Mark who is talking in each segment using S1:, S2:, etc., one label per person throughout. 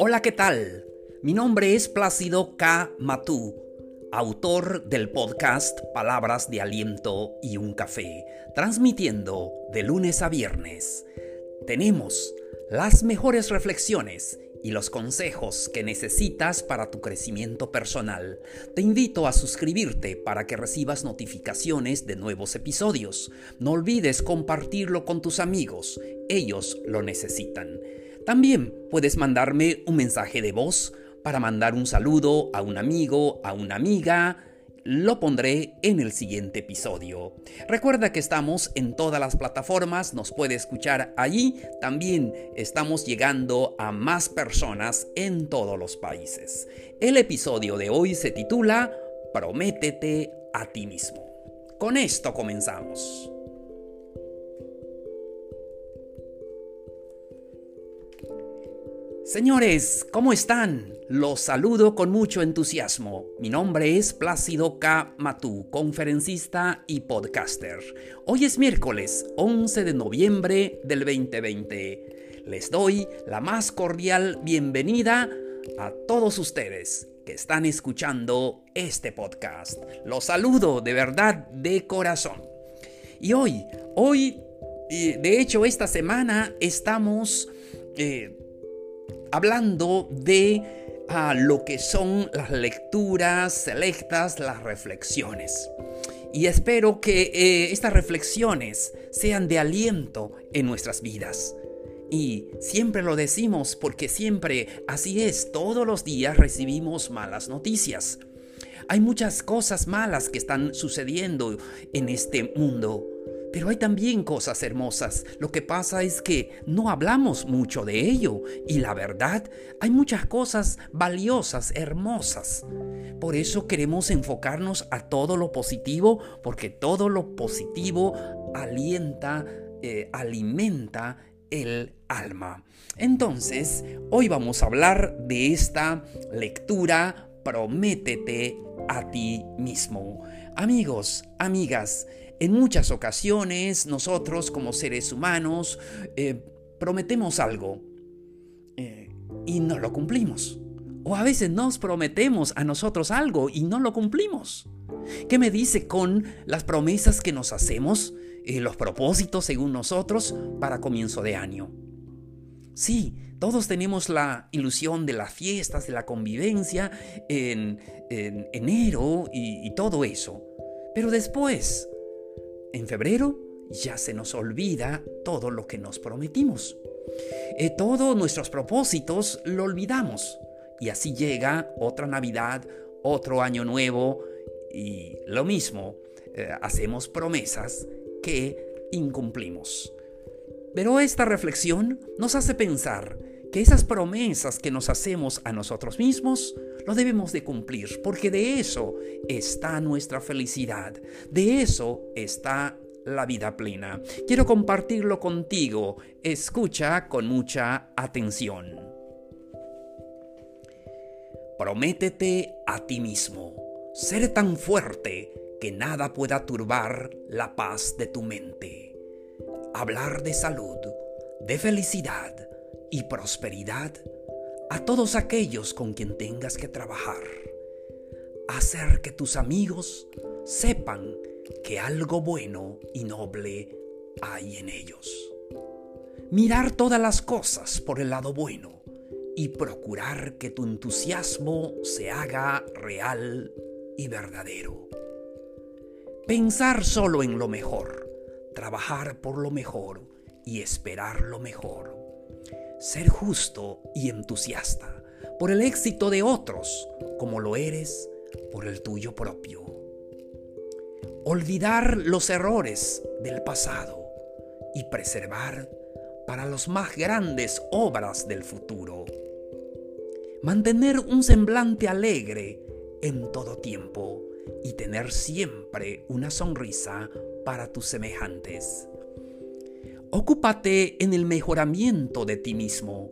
S1: Hola, ¿qué tal? Mi nombre es Plácido K. Matú, autor del podcast Palabras de Aliento y un Café, transmitiendo de lunes a viernes. Tenemos las mejores reflexiones y los consejos que necesitas para tu crecimiento personal. Te invito a suscribirte para que recibas notificaciones de nuevos episodios. No olvides compartirlo con tus amigos, ellos lo necesitan. También puedes mandarme un mensaje de voz para mandar un saludo a un amigo, a una amiga, lo pondré en el siguiente episodio. Recuerda que estamos en todas las plataformas, nos puede escuchar allí. También estamos llegando a más personas en todos los países. El episodio de hoy se titula Prométete a ti mismo. Con esto comenzamos. Señores, ¿cómo están? Los saludo con mucho entusiasmo. Mi nombre es Plácido K. Matú, conferencista y podcaster. Hoy es miércoles 11 de noviembre del 2020. Les doy la más cordial bienvenida a todos ustedes que están escuchando este podcast. Los saludo de verdad de corazón. Y hoy, hoy, de hecho esta semana estamos... Eh, hablando de ah, lo que son las lecturas selectas, las reflexiones. Y espero que eh, estas reflexiones sean de aliento en nuestras vidas. Y siempre lo decimos porque siempre así es, todos los días recibimos malas noticias. Hay muchas cosas malas que están sucediendo en este mundo. Pero hay también cosas hermosas. Lo que pasa es que no hablamos mucho de ello. Y la verdad, hay muchas cosas valiosas, hermosas. Por eso queremos enfocarnos a todo lo positivo, porque todo lo positivo alienta, eh, alimenta el alma. Entonces, hoy vamos a hablar de esta lectura Prométete a ti mismo. Amigos, amigas, en muchas ocasiones nosotros como seres humanos eh, prometemos algo eh, y no lo cumplimos. O a veces nos prometemos a nosotros algo y no lo cumplimos. ¿Qué me dice con las promesas que nos hacemos, y los propósitos según nosotros para comienzo de año? Sí, todos tenemos la ilusión de las fiestas, de la convivencia en, enero y todo eso. Pero después, en febrero ya se nos olvida todo lo que nos prometimos. Eh, todos nuestros propósitos lo olvidamos. Y así llega otra Navidad, otro año nuevo y lo mismo. Eh, hacemos promesas que incumplimos. Pero esta reflexión nos hace pensar que esas promesas que nos hacemos a nosotros mismos lo debemos de cumplir, porque de eso está nuestra felicidad, de eso está la vida plena. Quiero compartirlo contigo, escucha con mucha atención. Prométete a ti mismo ser tan fuerte que nada pueda turbar la paz de tu mente. Hablar de salud, de felicidad, y prosperidad a todos aquellos con quien tengas que trabajar. Hacer que tus amigos sepan que algo bueno y noble hay en ellos. Mirar todas las cosas por el lado bueno y procurar que tu entusiasmo se haga real y verdadero. Pensar solo en lo mejor, trabajar por lo mejor y esperar lo mejor ser justo y entusiasta por el éxito de otros como lo eres por el tuyo propio. Olvidar los errores del pasado y preservar para las más grandes obras del futuro. Mantener un semblante alegre en todo tiempo y tener siempre una sonrisa para tus semejantes. Ocúpate en el mejoramiento de ti mismo,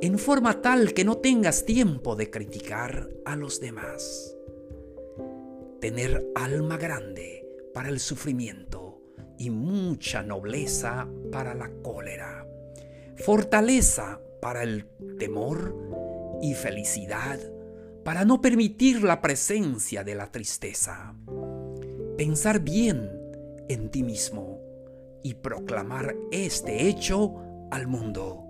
S1: en forma tal que no tengas tiempo de criticar a los demás. Tener alma grande para el sufrimiento y mucha nobleza para la cólera. Fortaleza para el temor y felicidad, para no permitir la presencia de la tristeza. Pensar bien en ti mismo y proclamar este hecho al mundo,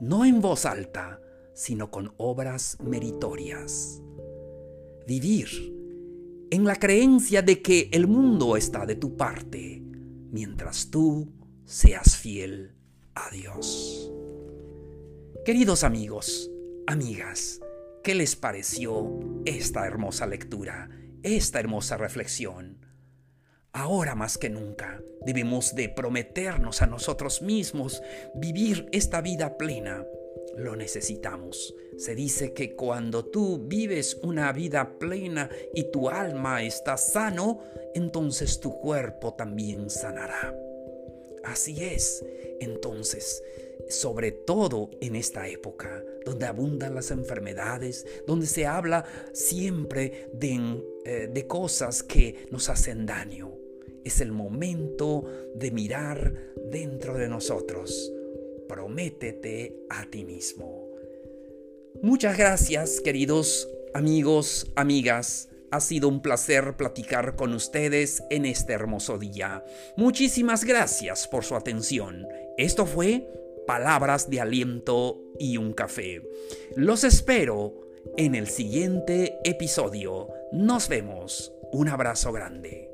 S1: no en voz alta, sino con obras meritorias. Vivir en la creencia de que el mundo está de tu parte, mientras tú seas fiel a Dios. Queridos amigos, amigas, ¿qué les pareció esta hermosa lectura, esta hermosa reflexión? Ahora más que nunca debemos de prometernos a nosotros mismos vivir esta vida plena. Lo necesitamos. Se dice que cuando tú vives una vida plena y tu alma está sano, entonces tu cuerpo también sanará. Así es. Entonces, sobre todo en esta época, donde abundan las enfermedades, donde se habla siempre de, eh, de cosas que nos hacen daño, es el momento de mirar dentro de nosotros. Prométete a ti mismo. Muchas gracias, queridos amigos, amigas. Ha sido un placer platicar con ustedes en este hermoso día. Muchísimas gracias por su atención. Esto fue Palabras de Aliento y un Café. Los espero en el siguiente episodio. Nos vemos. Un abrazo grande.